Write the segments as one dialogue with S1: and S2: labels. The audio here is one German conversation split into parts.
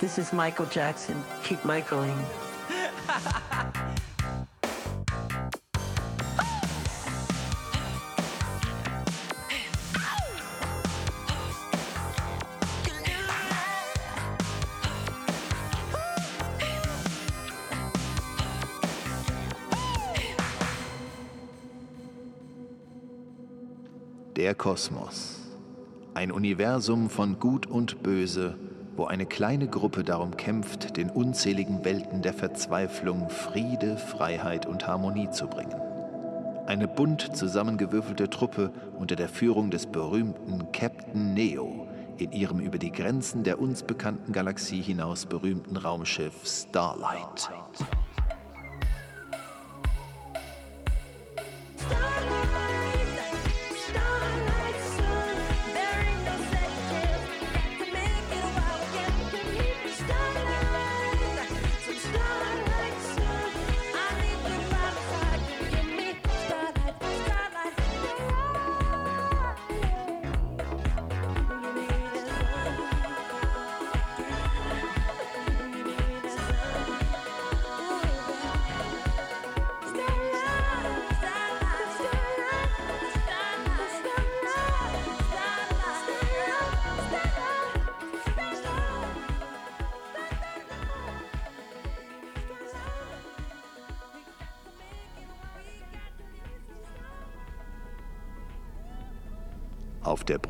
S1: this is Michael Jackson. Keep Michaeling.
S2: Der Kosmos. Ein Universum von Gut und Böse, wo eine kleine Gruppe darum kämpft, den unzähligen Welten der Verzweiflung Friede, Freiheit und Harmonie zu bringen. Eine bunt zusammengewürfelte Truppe unter der Führung des berühmten Captain Neo in ihrem über die Grenzen der uns bekannten Galaxie hinaus berühmten Raumschiff Starlight.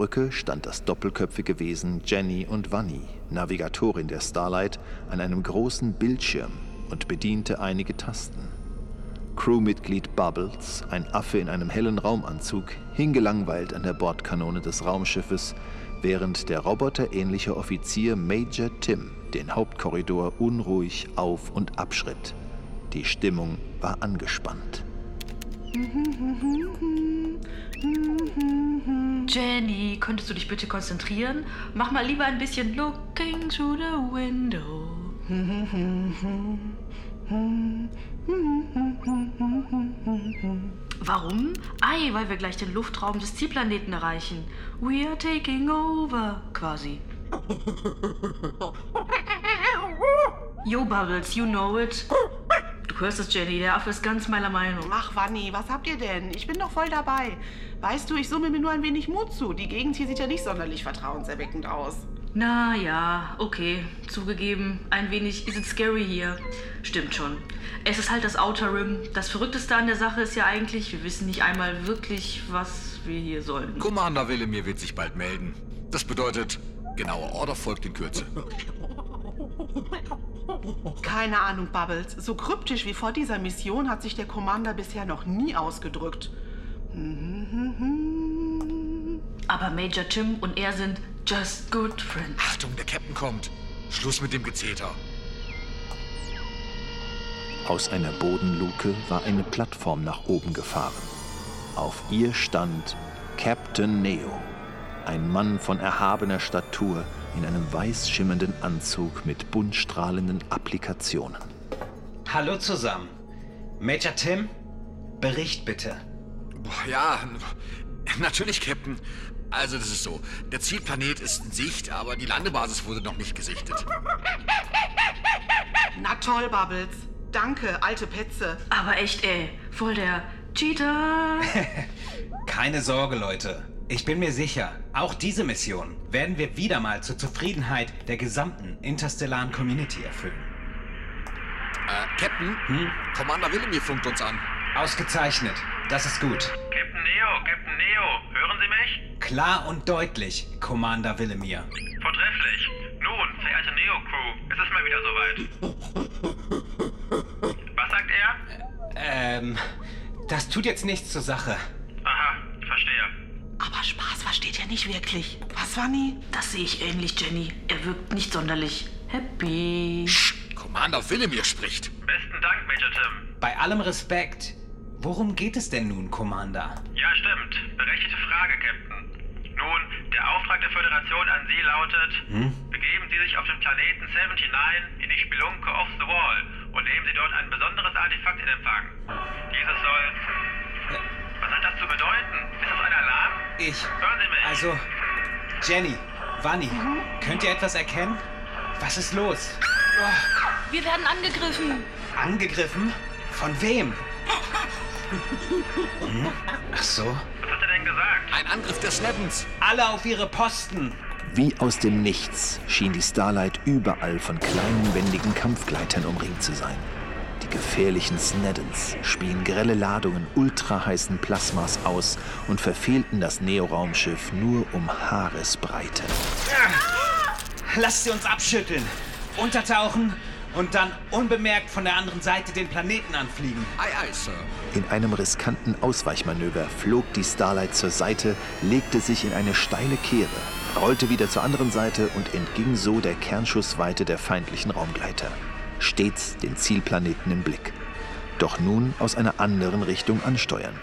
S2: Brücke stand das doppelköpfige Wesen Jenny und Vanni, Navigatorin der Starlight, an einem großen Bildschirm und bediente einige Tasten. Crewmitglied Bubbles, ein Affe in einem hellen Raumanzug, hing gelangweilt an der Bordkanone des Raumschiffes, während der roboterähnliche Offizier Major Tim den Hauptkorridor unruhig auf und abschritt. Die Stimmung war angespannt.
S3: Jenny, könntest du dich bitte konzentrieren? Mach mal lieber ein bisschen Looking through the window. Warum? Ei, weil wir gleich den Luftraum des Zielplaneten erreichen. We are taking over, quasi. Yo, Bubbles, you know it. Du hörst es, Jenny, der Affe ist ganz meiner Meinung.
S4: Ach, Wanni, was habt ihr denn? Ich bin doch voll dabei. Weißt du, ich summe mir nur ein wenig Mut zu. Die Gegend hier sieht ja nicht sonderlich vertrauenserweckend aus.
S3: Na ja, okay, zugegeben, ein wenig ist es scary hier. Stimmt schon. Es ist halt das Outer Rim. Das Verrückteste an der Sache ist ja eigentlich, wir wissen nicht einmal wirklich, was wir hier sollen.
S5: Commander Willemir wird sich bald melden. Das bedeutet, genaue Order folgt in Kürze.
S4: Keine Ahnung, Bubbles. So kryptisch wie vor dieser Mission hat sich der Commander bisher noch nie ausgedrückt.
S3: Aber Major Tim und er sind just good friends.
S5: Achtung, der Captain kommt. Schluss mit dem Gezeter.
S2: Aus einer Bodenluke war eine Plattform nach oben gefahren. Auf ihr stand Captain Neo, ein Mann von erhabener Statur in einem weiß schimmernden Anzug mit bunt strahlenden Applikationen.
S6: Hallo zusammen. Major Tim, Bericht bitte.
S5: Boah, ja, natürlich, Captain. Also, das ist so. Der Zielplanet ist in Sicht, aber die Landebasis wurde noch nicht gesichtet.
S4: Na toll, Bubbles. Danke, alte Petze.
S3: Aber echt, ey, voll der Cheater.
S6: Keine Sorge, Leute. Ich bin mir sicher, auch diese Mission werden wir wieder mal zur Zufriedenheit der gesamten interstellaren Community erfüllen.
S5: Äh, Captain?
S6: Hm?
S5: Commander Willemir funkt uns an.
S6: Ausgezeichnet. Das ist gut.
S7: Captain Neo, Captain Neo, hören Sie mich?
S6: Klar und deutlich, Commander Willemir.
S7: Vortrefflich. Nun, verehrte Neo-Crew, es ist mal wieder soweit. Was sagt er?
S6: Ähm, das tut jetzt nichts zur Sache.
S7: Aha, verstehe.
S4: Aber Spaß versteht er nicht wirklich. Was, Wanni?
S3: Das sehe ich ähnlich, Jenny. Er wirkt nicht sonderlich happy.
S5: Commander Willemir spricht.
S7: Besten Dank, Major Tim.
S6: Bei allem Respekt, worum geht es denn nun, Commander?
S7: Ja, stimmt. Berechtigte Frage, Captain. Nun, der Auftrag der Föderation an Sie lautet, begeben Sie sich auf den Planeten 79 in die Spelunke of the Wall und nehmen Sie dort ein besonderes Artefakt in Empfang. Dieses soll...
S6: Ich. Also, Jenny, Vanni, könnt ihr etwas erkennen? Was ist los?
S3: Wir werden angegriffen.
S6: Angegriffen? Von wem? Hm? Ach so.
S7: Was hat er denn gesagt?
S5: Ein Angriff der Snevens.
S6: Alle auf ihre Posten.
S2: Wie aus dem Nichts schien die Starlight überall von kleinen, wendigen Kampfgleitern umringt zu sein. Gefährlichen Sneddons spien grelle Ladungen ultraheißen Plasmas aus und verfehlten das Neoraumschiff nur um Haaresbreite.
S6: Lasst sie uns abschütteln, untertauchen und dann unbemerkt von der anderen Seite den Planeten anfliegen.
S5: Ei, ei, Sir.
S2: In einem riskanten Ausweichmanöver flog die Starlight zur Seite, legte sich in eine steile Kehre, rollte wieder zur anderen Seite und entging so der Kernschussweite der feindlichen Raumgleiter. Stets den Zielplaneten im Blick. Doch nun aus einer anderen Richtung ansteuernd.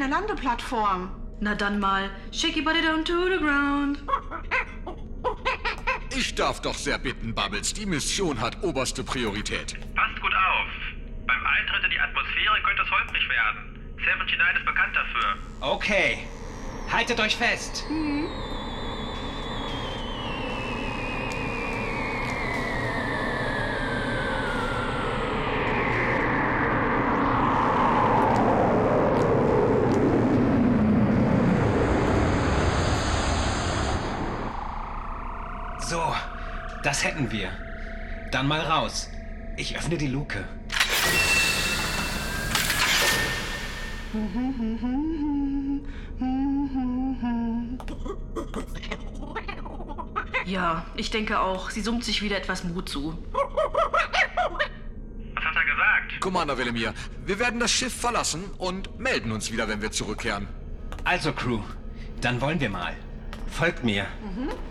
S4: Eine Landeplattform.
S3: Na dann mal, shake your body down to the ground.
S5: Ich darf doch sehr bitten, Bubbles. Die Mission hat oberste Priorität.
S7: Passt gut auf. Beim Eintritt in die Atmosphäre könnte es holprig werden. 79 ist bekannt dafür.
S6: Okay. Haltet euch fest. So, das hätten wir. Dann mal raus. Ich öffne die Luke.
S3: Ja, ich denke auch, sie summt sich wieder etwas Mut zu.
S7: Was hat er gesagt?
S5: Commander Willemir, wir werden das Schiff verlassen und melden uns wieder, wenn wir zurückkehren.
S6: Also, Crew, dann wollen wir mal. Folgt mir.
S8: I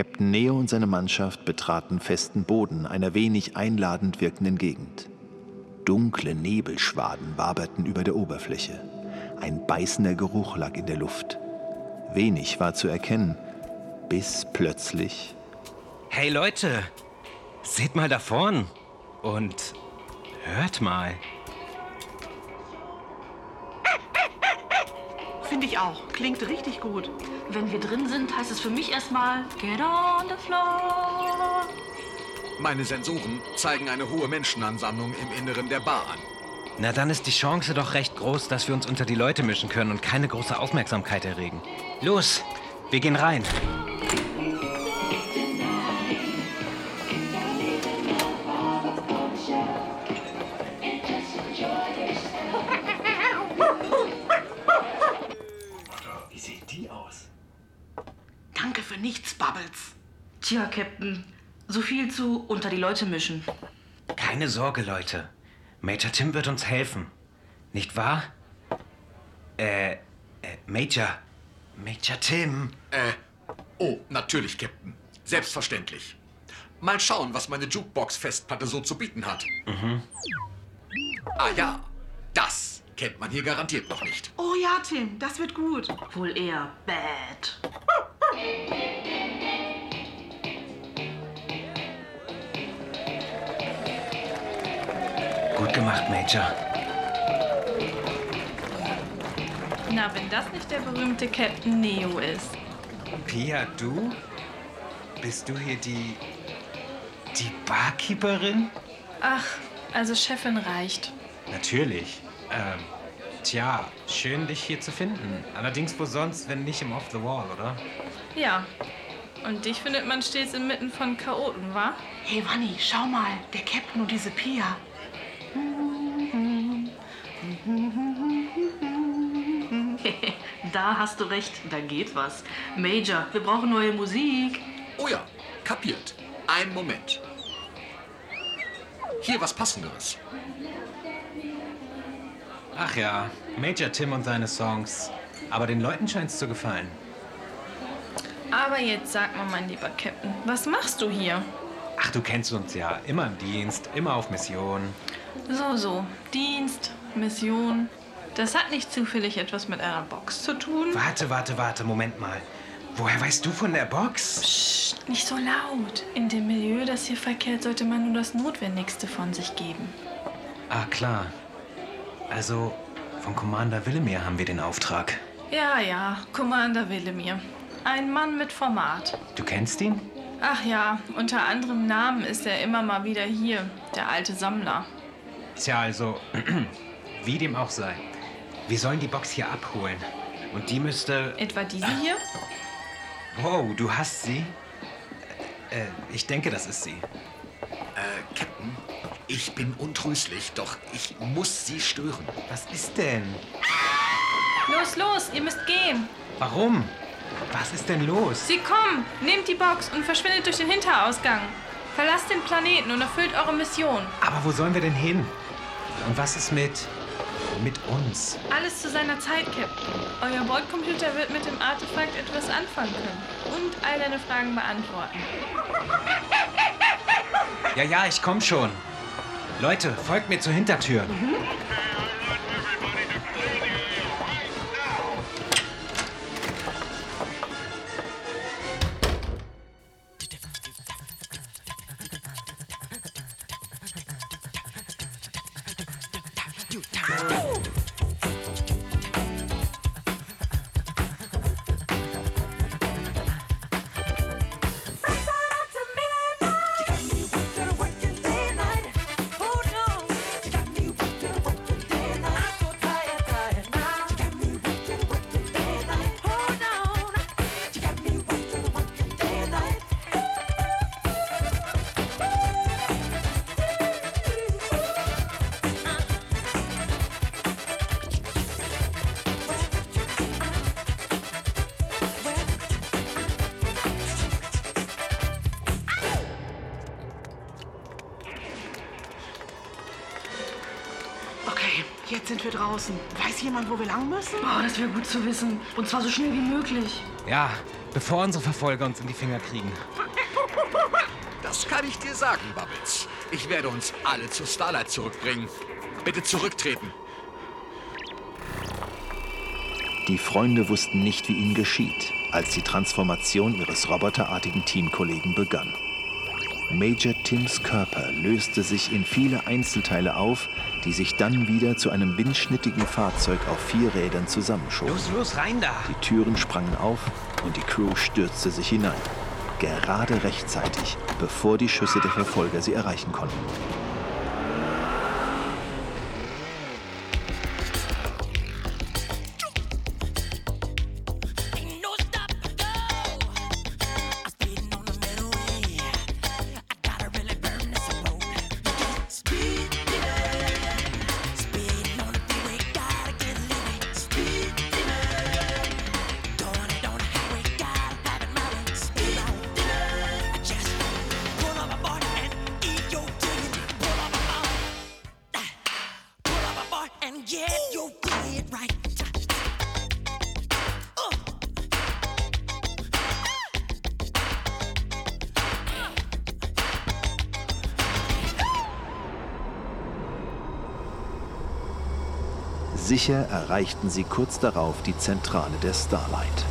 S2: Captain Neo und seine Mannschaft betraten festen Boden einer wenig einladend wirkenden Gegend. Dunkle Nebelschwaden waberten über der Oberfläche. Ein beißender Geruch lag in der Luft. Wenig war zu erkennen, bis plötzlich
S6: Hey Leute, seht mal da vorn und hört mal.
S4: Finde ich auch. Klingt richtig gut.
S3: Wenn wir drin sind, heißt es für mich erstmal Get on the floor.
S5: Meine Sensoren zeigen eine hohe Menschenansammlung im Inneren der Bar an.
S6: Na, dann ist die Chance doch recht groß, dass wir uns unter die Leute mischen können und keine große Aufmerksamkeit erregen. Los, wir gehen rein.
S2: Sieht die aus?
S4: Danke für nichts, Bubbles.
S3: Tja, Captain, so viel zu unter die Leute mischen.
S6: Keine Sorge, Leute. Major Tim wird uns helfen. Nicht wahr? Äh, äh, Major. Major Tim.
S5: Äh, oh, natürlich, Captain. Selbstverständlich. Mal schauen, was meine Jukebox-Festplatte so zu bieten hat. Ah ja, das kennt man hier garantiert noch nicht.
S4: Oh ja, Tim, das wird gut.
S3: Wohl eher bad.
S6: Gut gemacht, Major.
S9: Na, wenn das nicht der berühmte Captain Neo ist.
S6: Pia, du? Bist du hier die. die Barkeeperin?
S9: Ach, also Chefin reicht.
S6: Natürlich. Ähm, tja, schön, dich hier zu finden. Allerdings wo sonst, wenn nicht im Off the Wall, oder?
S9: Ja. Und dich findet man stets inmitten von Chaoten, wa?
S4: Hey, Wanni, schau mal, der Captain und diese Pia.
S3: Da hast du recht, da geht was. Major, wir brauchen neue Musik.
S5: Oh ja, kapiert. Ein Moment. Hier was Passenderes.
S6: Ach ja, Major Tim und seine Songs. Aber den Leuten scheint's zu gefallen.
S9: Aber jetzt sag mal, mein lieber Captain, was machst du hier?
S6: Ach, du kennst uns ja. Immer im Dienst, immer auf Mission.
S9: So, so. Dienst, Mission. Das hat nicht zufällig etwas mit einer Box zu tun?
S6: Warte, warte, warte, Moment mal. Woher weißt du von der Box?
S9: Psst, nicht so laut. In dem Milieu, das hier verkehrt, sollte man nur das Notwendigste von sich geben.
S6: Ah, klar. Also, von Commander Willemir haben wir den Auftrag.
S9: Ja, ja, Commander Willemir. Ein Mann mit Format.
S6: Du kennst ihn?
S9: Ach ja, unter anderem Namen ist er immer mal wieder hier, der alte Sammler.
S6: Tja, also, wie dem auch sei. Wir sollen die Box hier abholen. Und die müsste...
S9: Etwa diese hier?
S6: Wow, du hast sie? Äh, ich denke, das ist sie.
S5: Äh, Captain, ich bin untröstlich, doch ich muss Sie stören.
S6: Was ist denn?
S9: Los, los, ihr müsst gehen.
S6: Warum? Was ist denn los?
S9: Sie kommen, nehmt die Box und verschwindet durch den Hinterausgang. Verlasst den Planeten und erfüllt eure Mission.
S6: Aber wo sollen wir denn hin? Und was ist mit... mit uns?
S9: Alles zu seiner Zeit, Captain. Euer Bordcomputer wird mit dem Artefakt etwas anfangen können. Und all deine Fragen beantworten.
S6: Ja, ja, ich komm schon. Leute, folgt mir zur Hintertür.
S4: Okay, draußen. Weiß jemand, wo wir lang müssen?
S3: Oh, das wäre gut zu wissen. Und zwar so schnell wie möglich.
S6: Ja, bevor unsere Verfolger uns in die Finger kriegen.
S5: Das kann ich dir sagen, Bubbles. Ich werde uns alle zur Starlight zurückbringen. Bitte zurücktreten.
S2: Die Freunde wussten nicht, wie ihnen geschieht, als die Transformation ihres roboterartigen Teamkollegen begann. Major Tims Körper löste sich in viele Einzelteile auf, die sich dann wieder zu einem windschnittigen Fahrzeug auf vier Rädern zusammenschoben.
S6: Los, los, rein da!
S2: Die Türen sprangen auf und die Crew stürzte sich hinein. Gerade rechtzeitig, bevor die Schüsse der Verfolger sie erreichen konnten. Sicher erreichten sie kurz darauf die Zentrale der Starlight.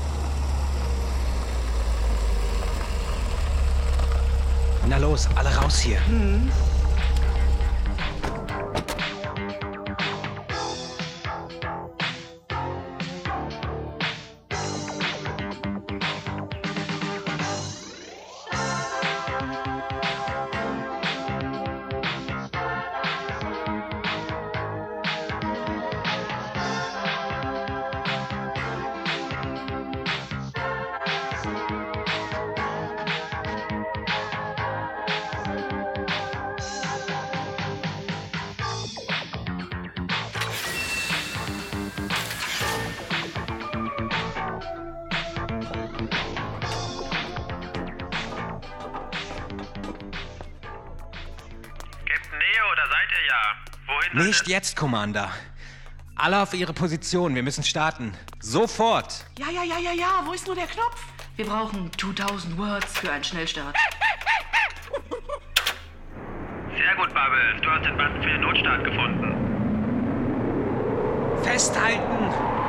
S6: Na los, alle raus hier.
S7: Sollte...
S6: Nicht jetzt, Commander. Alle auf ihre Position. Wir müssen starten. Sofort.
S4: Ja, ja, ja, ja, ja. Wo ist nur der Knopf?
S3: Wir brauchen 2000 Words für einen Schnellstart.
S7: Sehr gut, Bubbles. Du hast den Button für den Notstart gefunden.
S6: Festhalten.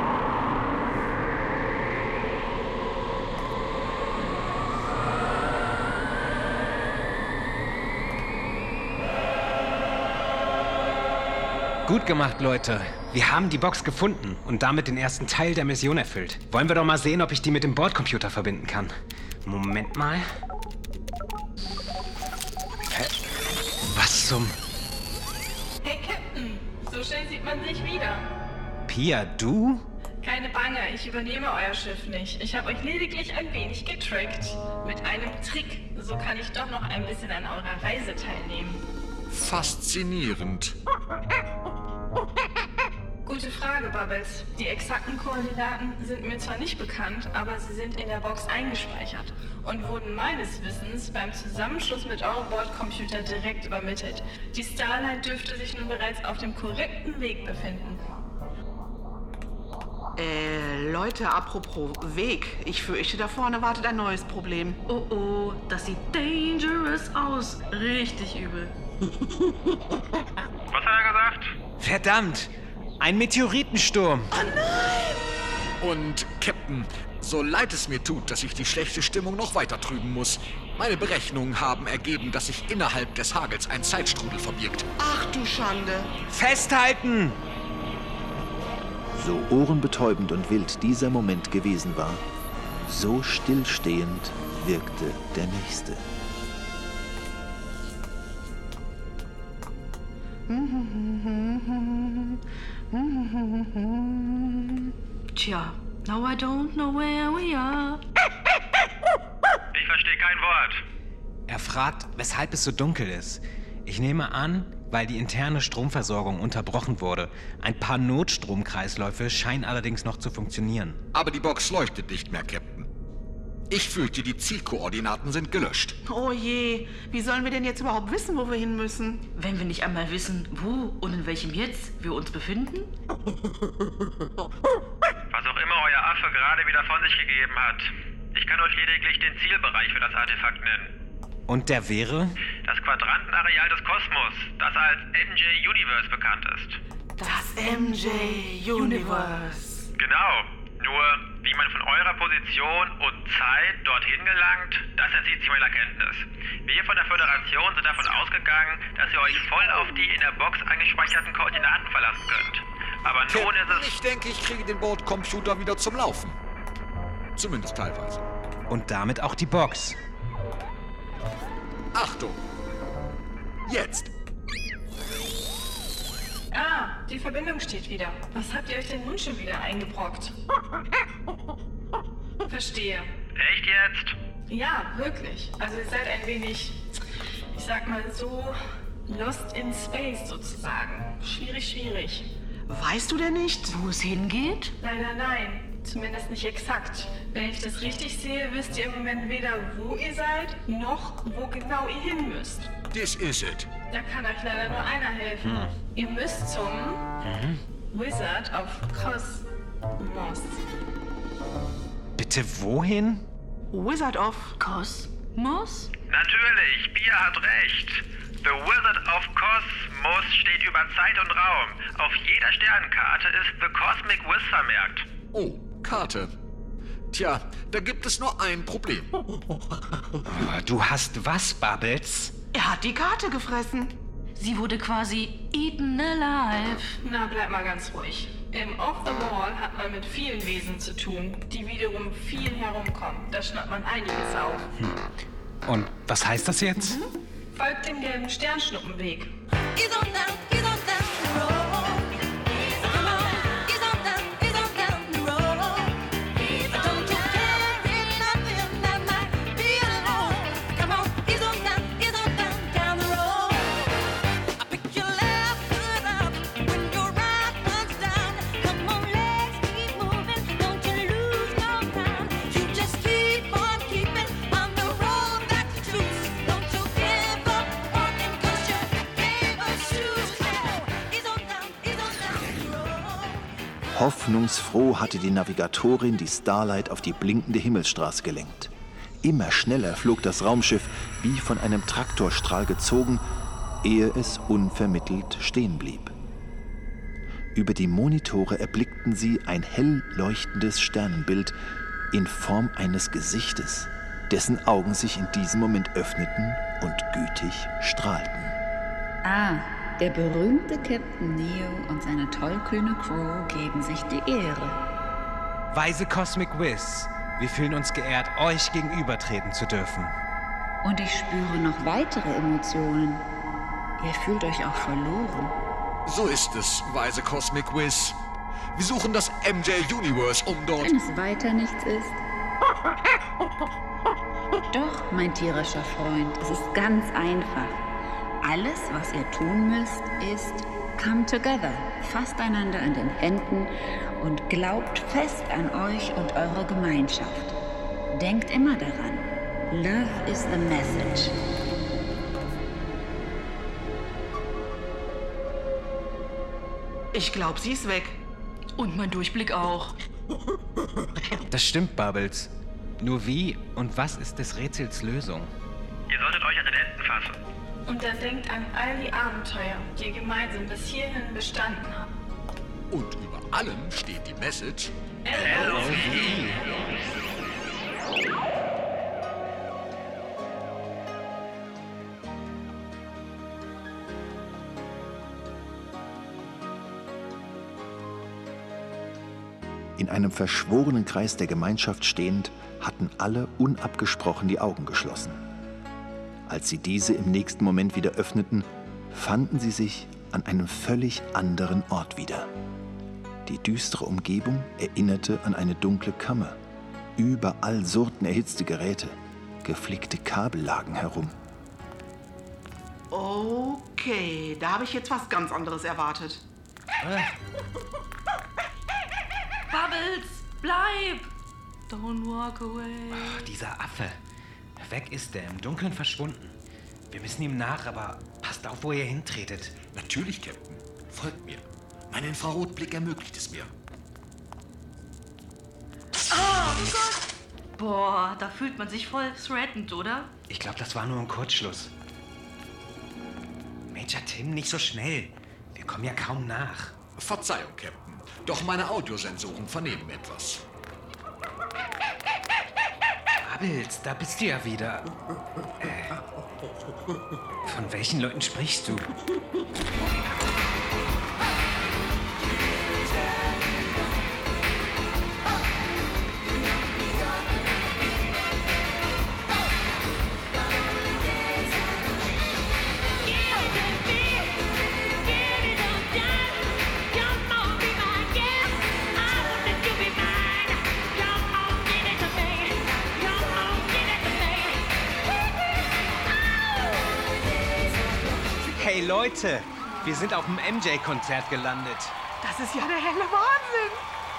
S6: Gut gemacht, Leute. Wir haben die Box gefunden und damit den ersten Teil der Mission erfüllt. Wollen wir doch mal sehen, ob ich die mit dem Bordcomputer verbinden kann. Moment mal. Hä? Was zum...
S9: Hey Captain, so schnell sieht man sich wieder.
S6: Pia, du?
S9: Keine Bange, ich übernehme euer Schiff nicht. Ich habe euch lediglich ein wenig getrickt. Mit einem Trick. So kann ich doch noch ein bisschen an eurer Reise teilnehmen.
S5: Faszinierend.
S9: Gute Frage, Bubbles. Die exakten Koordinaten sind mir zwar nicht bekannt, aber sie sind in der Box eingespeichert und wurden meines Wissens beim Zusammenschluss mit eurem Bordcomputer direkt übermittelt. Die Starlight dürfte sich nun bereits auf dem korrekten Weg befinden.
S4: Äh, Leute, apropos Weg. Ich fürchte, da vorne wartet ein neues Problem.
S3: Oh oh, das sieht dangerous aus. Richtig übel.
S7: Was hat er gesagt?
S6: Verdammt! Ein Meteoritensturm!
S5: Und, Captain, so leid es mir tut, dass ich die schlechte Stimmung noch weiter trüben muss, meine Berechnungen haben ergeben, dass sich innerhalb des Hagels ein Zeitstrudel verbirgt.
S4: Ach du Schande.
S6: Festhalten!
S2: So ohrenbetäubend und wild dieser Moment gewesen war, so stillstehend wirkte der nächste.
S3: Tja, now I don't know where we are.
S7: Ich verstehe kein Wort.
S6: Er fragt, weshalb es so dunkel ist. Ich nehme an, weil die interne Stromversorgung unterbrochen wurde. Ein paar Notstromkreisläufe scheinen allerdings noch zu funktionieren.
S5: Aber die Box leuchtet nicht mehr, Captain. Ich fürchte, die Zielkoordinaten sind gelöscht.
S4: Oh je. Wie sollen wir denn jetzt überhaupt wissen, wo wir hin müssen?
S3: Wenn wir nicht einmal wissen, wo und in welchem Jetzt wir uns befinden?
S7: Was auch immer euer Affe gerade wieder von sich gegeben hat. Ich kann euch lediglich den Zielbereich für das Artefakt nennen.
S6: Und der wäre?
S7: Das Quadrantenareal des Kosmos, das als MJ Universe bekannt ist.
S4: Das MJ Universe.
S7: Genau. Nur, wie man von eurer Position und Zeit dorthin gelangt, das entzieht sich meiner Kenntnis. Wir von der Föderation sind davon ausgegangen, dass ihr euch voll auf die in der Box eingespeicherten Koordinaten verlassen könnt. Aber nun ist
S5: Captain,
S7: es...
S5: ich denke, ich kriege den Bordcomputer wieder zum Laufen. Zumindest teilweise.
S6: Und damit auch die Box.
S5: Achtung! Jetzt!
S9: Ah, die Verbindung steht wieder. Was habt ihr euch denn nun schon wieder eingebrockt? Verstehe.
S7: Echt jetzt?
S9: Ja, wirklich. Also ihr seid ein wenig, ich sag mal so, lost in space sozusagen. Schwierig, schwierig.
S4: Weißt du denn nicht?
S3: Wo es hingeht?
S9: Leider nein. Zumindest nicht exakt. Wenn ich das richtig sehe, wisst ihr im Moment weder, wo ihr seid, noch wo genau ihr hin müsst.
S5: This is it.
S9: Da kann euch leider nur einer helfen. Ihr müsst zum Wizard of Cosmos.
S6: Bitte wohin?
S4: Wizard of.
S3: Kosmos?
S7: Natürlich, Bia hat recht. The Wizard of Cosmos steht über Zeit und Raum. Auf jeder Sternenkarte ist The Cosmic Wiz vermerkt.
S5: Oh, Karte. Tja, da gibt es nur ein Problem.
S6: Du hast was, Bubbles?
S4: Er hat die Karte gefressen.
S3: Sie wurde quasi eaten alive.
S9: Na, bleib mal ganz ruhig. Im Off the Wall hat man mit vielen Wesen zu tun, die wiederum viel herumkommen. Da schnappt man einiges auf.
S6: Und was heißt das jetzt?
S9: Folgt dem gelben Sternschnuppenweg.
S8: Ease on down, ease on down the road.
S2: Hoffnungsfroh hatte die Navigatorin die Starlight auf die blinkende Himmelsstraße gelenkt. Immer schneller flog das Raumschiff, wie von einem Traktorstrahl gezogen, ehe es unvermittelt stehen blieb. Über die Monitore erblickten sie ein hell leuchtendes Sternenbild in Form eines Gesichtes, dessen Augen sich in diesem Moment öffneten und gütig strahlten.
S10: Ah, der berühmte Captain Neo und seine tollkühne Crew geben sich die Ehre.
S6: Weise Cosmic Wiz, wir fühlen uns geehrt, euch gegenübertreten zu dürfen.
S10: Und ich spüre noch weitere Emotionen. Ihr fühlt euch auch verloren.
S5: So ist es, weise Cosmic Wiz. Wir suchen das MJ Universe, um dort...
S10: Wenn es weiter nichts ist. Doch, mein tierischer Freund, es ist ganz einfach. Alles, was ihr tun müsst, ist come together. Fasst einander an den Händen und glaubt fest an euch und eure Gemeinschaft. Denkt immer daran. Love is the message.
S4: Ich glaube, sie ist weg.
S3: Und mein Durchblick auch.
S6: Das stimmt, Bubbles. Nur wie und was ist des Rätsels Lösung?
S7: Ihr solltet euch an den Händen fassen.
S9: Und dann denkt an all die Abenteuer, die ihr gemeinsam bis hierhin bestanden habt.
S5: Und über allem steht die Message...
S2: In einem verschworenen Kreis der Gemeinschaft stehend, hatten alle unabgesprochen die Augen geschlossen. Als sie diese im nächsten Moment wieder öffneten, fanden sie sich an einem völlig anderen Ort wieder. Die düstere Umgebung erinnerte an eine dunkle Kammer. Überall surrten erhitzte Geräte. Geflickte Kabel lagen herum.
S4: Okay, da habe ich jetzt was ganz anderes erwartet.
S3: Bubbles, bleib! Don't walk away.
S6: Ach, dieser Affe. Weg ist er, im Dunkeln verschwunden. Wir müssen ihm nach, aber passt auf, wo ihr hintretet.
S5: Natürlich, Captain. Folgt mir. Mein Infrarotblick ermöglicht es mir.
S3: Boah, da fühlt man sich voll threatened, oder?
S6: Ich glaube, das war nur ein Kurzschluss. Major Tim, nicht so schnell. Wir kommen ja kaum nach.
S5: Verzeihung, Captain. Doch meine Audiosensoren vernehmen etwas.
S6: Bubbles, da bist du ja wieder. Äh, von welchen Leuten sprichst du? Hey Leute, wir sind auf dem MJ-Konzert gelandet.
S4: Das ist ja der helle Wahnsinn.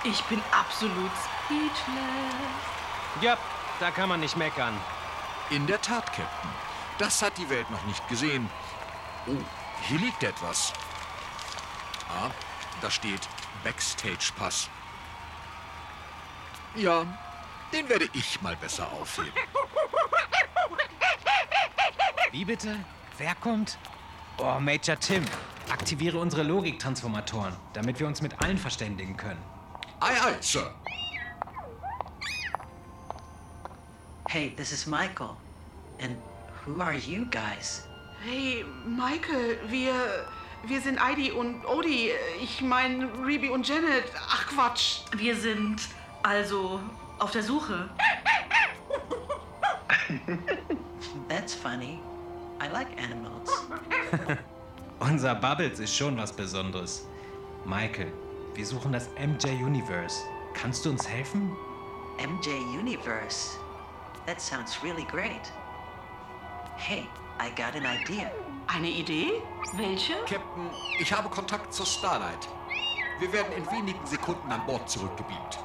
S3: Ich bin absolut speechless.
S6: Ja, da kann man nicht meckern.
S5: In der Tat, Captain. Das hat die Welt noch nicht gesehen. Oh, hier liegt etwas. Ah, da steht Backstage-Pass. Ja, den werde ich mal besser aufheben.
S6: Wie bitte? Wer kommt? Oh, Major Tim, aktiviere unsere Logiktransformatoren, damit wir uns mit allen verständigen können.
S5: Ei, ei, Sir.
S1: Hey, this is Michael. And who are you guys?
S4: Hey, Michael, wir, wir sind Heidi und Odie. Ich meine, Reby und Janet. Ach, Quatsch.
S3: Wir sind also auf der Suche.
S1: That's funny. I like animals.
S6: Unser Bubbles ist schon was Besonderes. Michael, wir suchen das MJ Universe. Kannst du uns helfen?
S1: MJ Universe. That sounds really great. Hey, I got an idea.
S4: Eine Idee?
S3: Welche?
S5: Captain, ich habe Kontakt zur Starlight. Wir werden in wenigen Sekunden an Bord zurückgebeamt.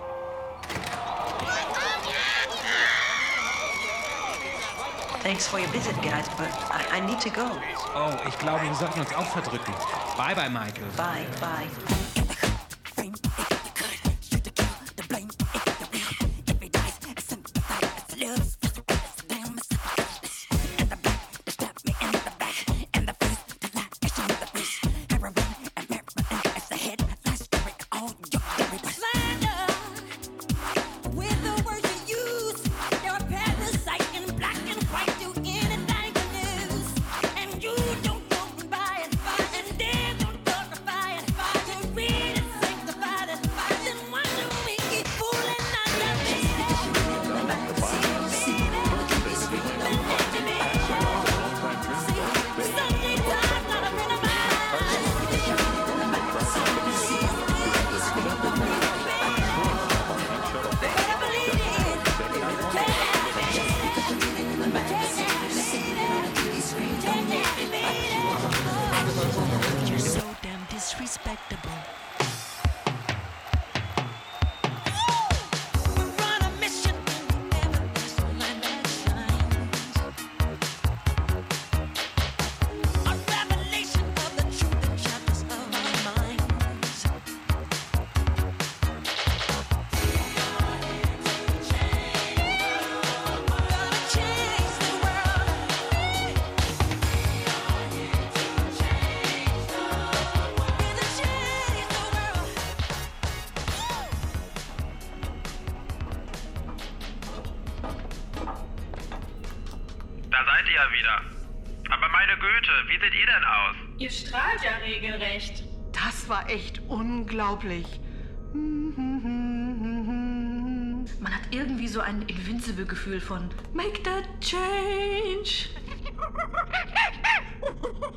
S1: Thanks for your visit, guys, but I, I need to go.
S6: Oh, ich glaube, wir sollten uns auch verdrücken. Bye bye, Michael.
S1: Bye, bye.
S7: Ja wieder. Aber meine Güte, wie seht ihr denn aus?
S9: Ihr strahlt ja regelrecht.
S4: Das war echt unglaublich.
S3: Man hat irgendwie so ein Invincible-Gefühl von Make that change.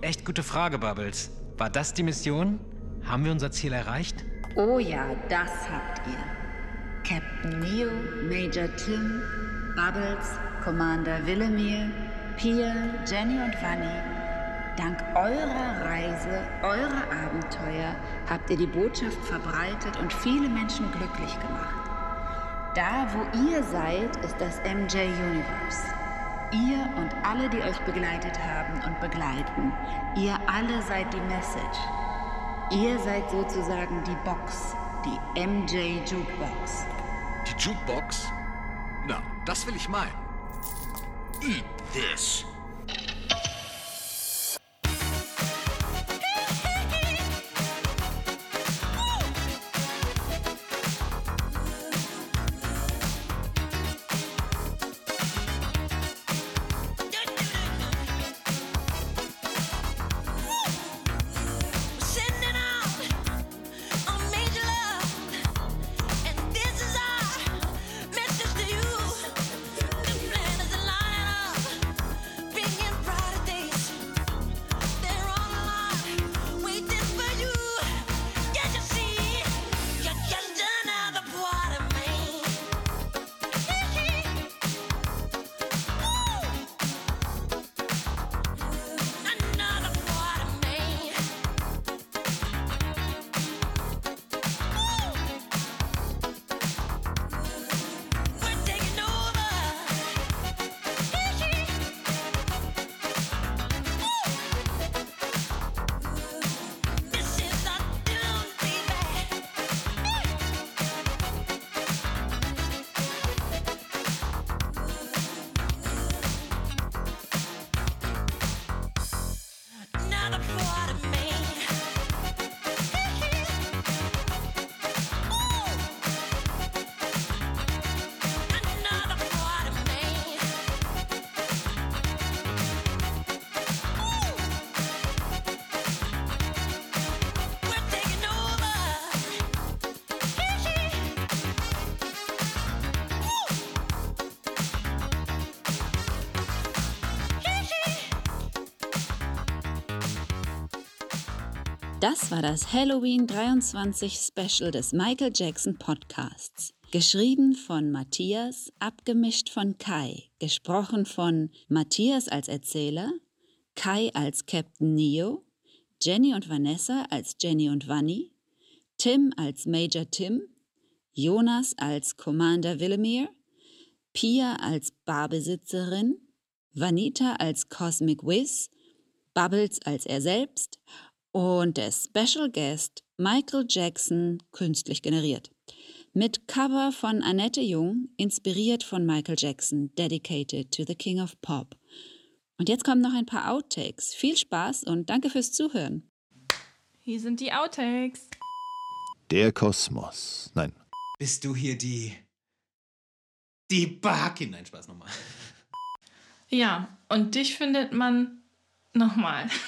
S6: Echt gute Frage, Bubbles. War das die Mission? Haben wir unser Ziel erreicht?
S10: Oh ja, das habt ihr. Captain Neo, Major Tim, Bubbles, Commander Willemir, Pia, Jenny und Vanni. Dank eurer Reise, eurer Abenteuer habt ihr die Botschaft verbreitet und viele Menschen glücklich gemacht. Da, wo ihr seid, ist das MJ Universe. Ihr und alle, die euch begleitet haben und begleiten, ihr alle seid die Message. Ihr seid sozusagen die Box, die MJ Jukebox.
S8: Die Jukebox? Na, das will ich meinen. Eat this.
S10: Das war das Halloween 23 Special des Michael Jackson Podcasts. Geschrieben von Matthias, abgemischt von Kai, gesprochen von Matthias als Erzähler, Kai als Captain Neo, Jenny und Vanessa als Jenny und Vanni, Tim als Major Tim, Jonas als Commander Willemir, Pia als Barbesitzerin, Vanita als Cosmic Wiz, Bubbles als er selbst und der Special Guest Michael Jackson künstlich generiert. Mit Cover von Annette Jung, inspiriert von Michael Jackson, dedicated to the King of Pop. Und jetzt kommen noch ein paar Outtakes. Viel Spaß und danke fürs Zuhören.
S9: Hier sind die Outtakes.
S2: Der Kosmos. Nein,
S6: Bist du hier die. Die Barkin? Nein, Spaß nochmal.
S9: Ja, und dich findet man nochmal.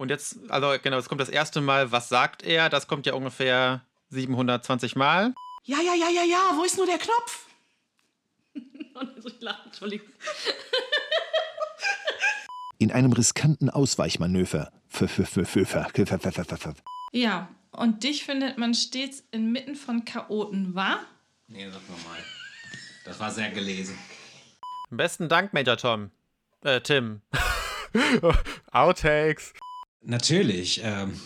S11: Und jetzt, also genau, es kommt das erste Mal, was sagt er? Das kommt ja ungefähr 720 Mal.
S4: Ja, ja, ja, ja, ja, wo ist nur der Knopf?
S3: Und so, ich lache, Entschuldigung.
S2: In einem riskanten Ausweichmanöver.
S9: Ja, und dich findet man stets inmitten von Chaoten, wa?
S6: Nee, sag nur mal. Das war sehr gelesen.
S11: Besten Dank, Major Tom. Äh, Tim. Outtakes.
S6: Natürlich. Ähm,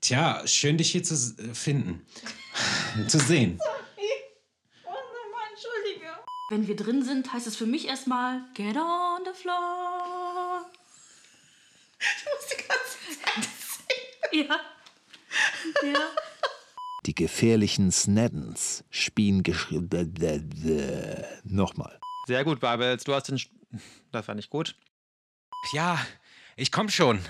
S6: tja, schön dich hier zu äh, finden. zu sehen.
S9: Oh, nochmal, entschuldige.
S3: Wenn wir drin sind, heißt es für mich erstmal Get on the floor.
S4: Du musst die ganze Zeit singen.
S3: Ja. Ja.
S2: Die gefährlichen Sneddens spielen geschrieben. Nochmal.
S11: Sehr gut, Babels. Du hast den. Sch- Das war nicht gut.
S6: Ja, ich komm schon.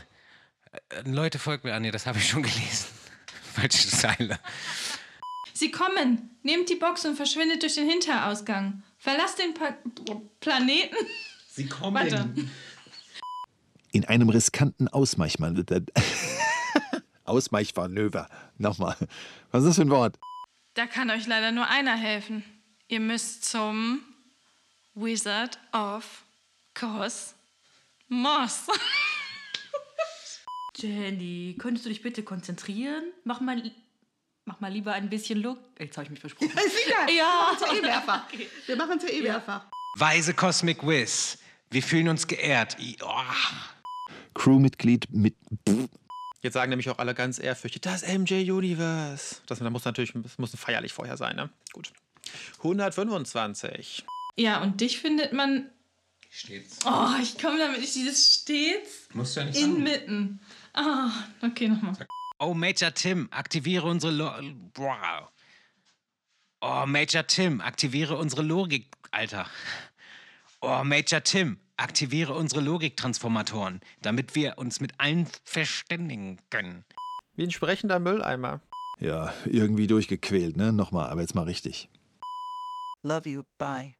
S6: Äh, Leute, folgt mir an. Nee, das habe ich schon gelesen. Falsche Zeile.
S9: Sie kommen. Nehmt die Box und verschwindet durch den Hinterausgang. Verlasst den pa Planeten.
S6: Sie kommen.
S9: Weiter.
S2: In einem riskanten Ausweichmanöver. Ausweichmanöver. Nochmal. Was ist das für ein Wort?
S9: Da kann euch leider nur einer helfen. Ihr müsst zum Wizard of Cosmos.
S3: Jenny, könntest du dich bitte konzentrieren? Mach mal, mach mal lieber ein bisschen Look. Jetzt habe ich mich versprochen.
S4: Ist egal.
S3: Ja.
S4: Wir machen es ja eh mehrfach. Wir machen es ja eh mehrfach.
S6: Weise Cosmic Wiz. Wir fühlen uns geehrt. Oh.
S2: Crewmitglied mit.
S11: Jetzt sagen nämlich auch alle ganz ehrfürchtig, das MJ Universe. Das, das muss natürlich das muss feierlich vorher sein, ne? Gut. 125.
S9: Ja, und dich findet man.
S6: Steht's.
S9: Oh, ich komme damit nicht dieses stets
S6: Musst du ja nicht sagen.
S9: inmitten. Ah, okay, nochmal.
S6: Oh, Major Tim, aktiviere unsere Lo wow. Oh, Major Tim, aktiviere unsere Logik, Alter. Oh, Major Tim, aktiviere unsere Logiktransformatoren, damit wir uns mit allen verständigen können.
S11: Wie ein sprechender Mülleimer.
S2: Ja, irgendwie durchgequält, ne? Nochmal, aber jetzt mal richtig.
S12: Love you. Bye.